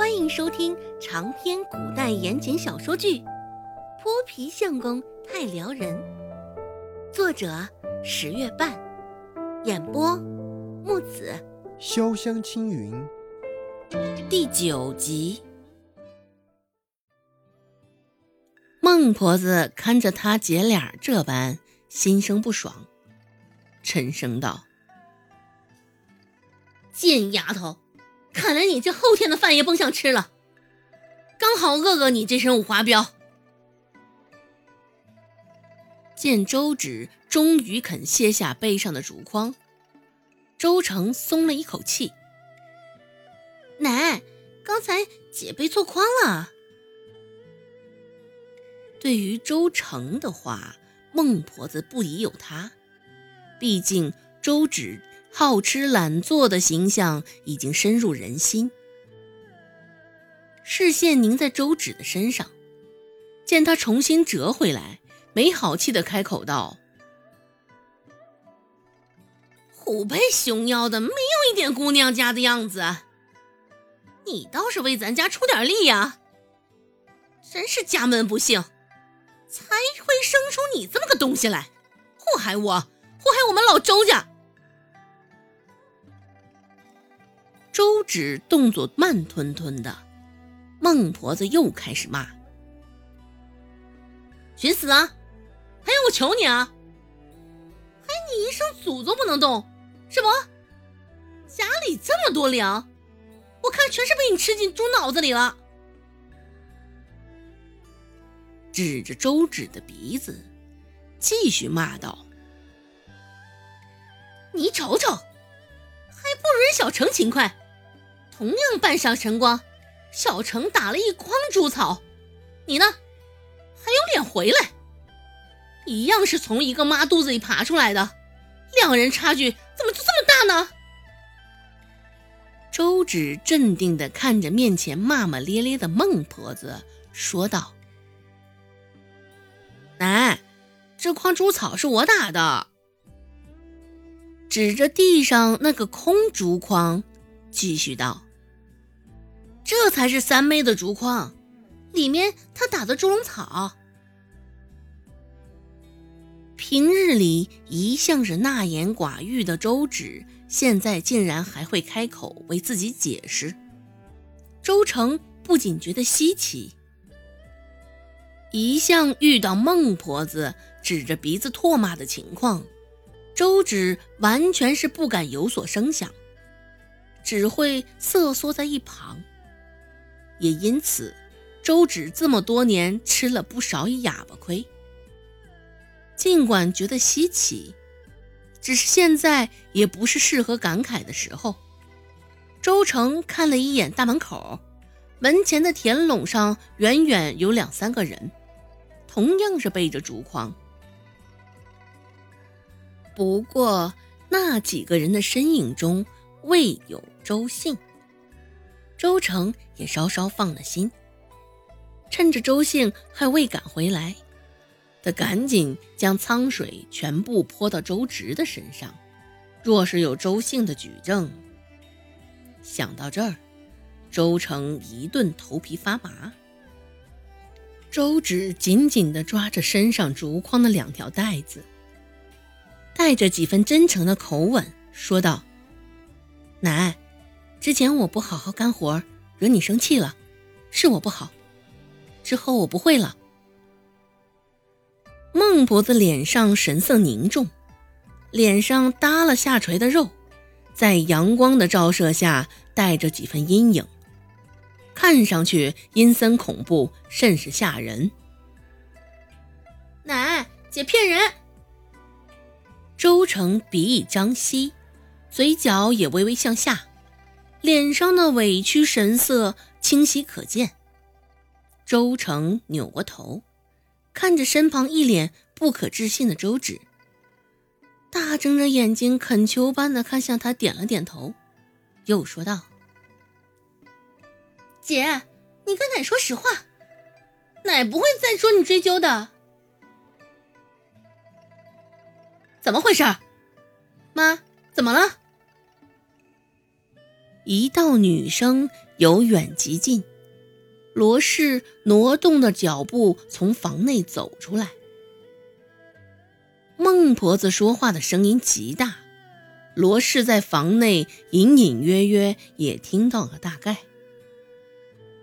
欢迎收听长篇古代言情小说剧《泼皮相公太撩人》，作者十月半，演播木子潇湘青云，第九集。孟婆子看着他姐俩这般，心生不爽，沉声道：“贱丫头！”看来你这后天的饭也甭想吃了，刚好饿饿你这身五花膘。见周芷终于肯卸下背上的竹筐，周成松了一口气。奶，刚才姐背错筐了。对于周成的话，孟婆子不疑有他，毕竟周芷。好吃懒做的形象已经深入人心。视线凝在周芷的身上，见她重新折回来，没好气的开口道：“虎背熊腰的，没有一点姑娘家的样子。你倒是为咱家出点力呀！真是家门不幸，才会生出你这么个东西来，祸害我，祸害我们老周家。”周芷动作慢吞吞的，孟婆子又开始骂：“寻死啊！还要我求你啊？还你一声祖宗不能动，是不？家里这么多粮，我看全是被你吃进猪脑子里了。”指着周芷的鼻子，继续骂道：“你瞅瞅，还不如人小程勤快。”同样扮上晨光，小程打了一筐猪草，你呢，还有脸回来？一样是从一个妈肚子里爬出来的，两人差距怎么就这么大呢？周芷镇定的看着面前骂骂咧咧的孟婆子，说道：“奶，这筐猪草是我打的。”指着地上那个空竹筐，继续道。这才是三妹的竹筐，里面她打的猪笼草。平日里一向是纳言寡欲的周芷，现在竟然还会开口为自己解释。周成不仅觉得稀奇，一向遇到孟婆子指着鼻子唾骂的情况，周芷完全是不敢有所声响，只会瑟缩在一旁。也因此，周芷这么多年吃了不少哑巴亏。尽管觉得稀奇，只是现在也不是适合感慨的时候。周成看了一眼大门口，门前的田垄上远远有两三个人，同样是背着竹筐。不过那几个人的身影中未有周信。周成也稍稍放了心，趁着周兴还未赶回来，他赶紧将苍水全部泼到周直的身上。若是有周兴的举证，想到这儿，周成一顿头皮发麻。周芷紧紧地抓着身上竹筐的两条带子，带着几分真诚的口吻说道：“奶。”之前我不好好干活，惹你生气了，是我不好。之后我不会了。孟婆子脸上神色凝重，脸上耷了下垂的肉，在阳光的照射下带着几分阴影，看上去阴森恐怖，甚是吓人。奶，姐骗人！周成鼻翼张翕，嘴角也微微向下。脸上的委屈神色清晰可见。周成扭过头，看着身旁一脸不可置信的周芷，大睁着眼睛恳求般的看向他，点了点头，又说道：“姐，你跟奶说实话，奶不会再说你追究的。怎么回事？妈，怎么了？”一道女声由远及近。罗氏挪动的脚步从房内走出来。孟婆子说话的声音极大，罗氏在房内隐隐约约也听到了大概。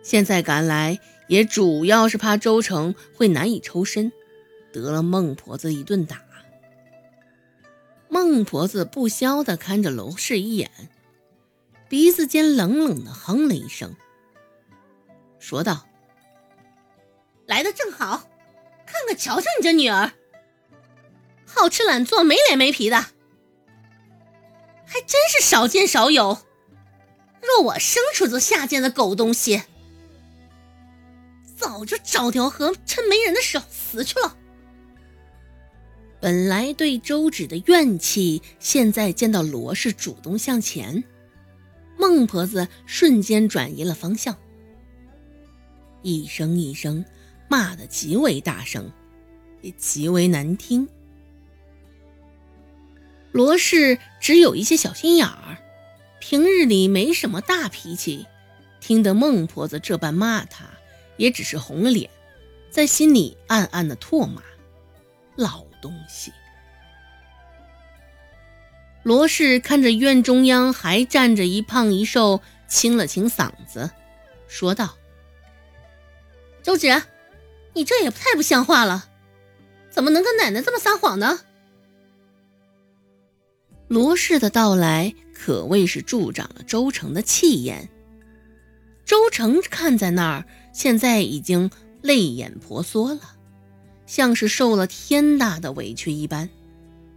现在赶来，也主要是怕周成会难以抽身，得了孟婆子一顿打。孟婆子不消地看着罗氏一眼，鼻子间冷冷的哼了一声。说道：“来的正好，看看瞧瞧你这女儿，好吃懒做，没脸没皮的，还真是少见少有。若我生出这下贱的狗东西，早就找条河，趁没人的时候死去了。”本来对周芷的怨气，现在见到罗氏主动向前，孟婆子瞬间转移了方向。一声一声骂得极为大声，也极为难听。罗氏只有一些小心眼儿，平日里没什么大脾气，听得孟婆子这般骂他，也只是红了脸，在心里暗暗的唾骂：“老东西！”罗氏看着院中央还站着一胖一瘦，清了清嗓子，说道。周芷，你这也太不像话了，怎么能跟奶奶这么撒谎呢？罗氏的到来可谓是助长了周成的气焰。周成看在那儿，现在已经泪眼婆娑了，像是受了天大的委屈一般，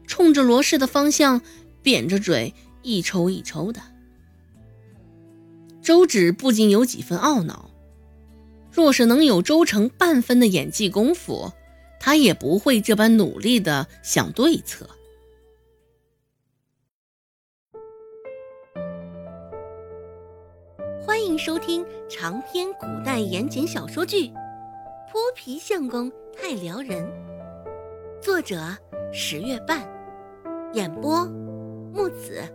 冲着罗氏的方向扁着嘴一抽一抽的。周芷不禁有几分懊恼。若是能有周成半分的演技功夫，他也不会这般努力的想对策。欢迎收听长篇古代言情小说剧《泼皮相公太撩人》，作者十月半，演播木子。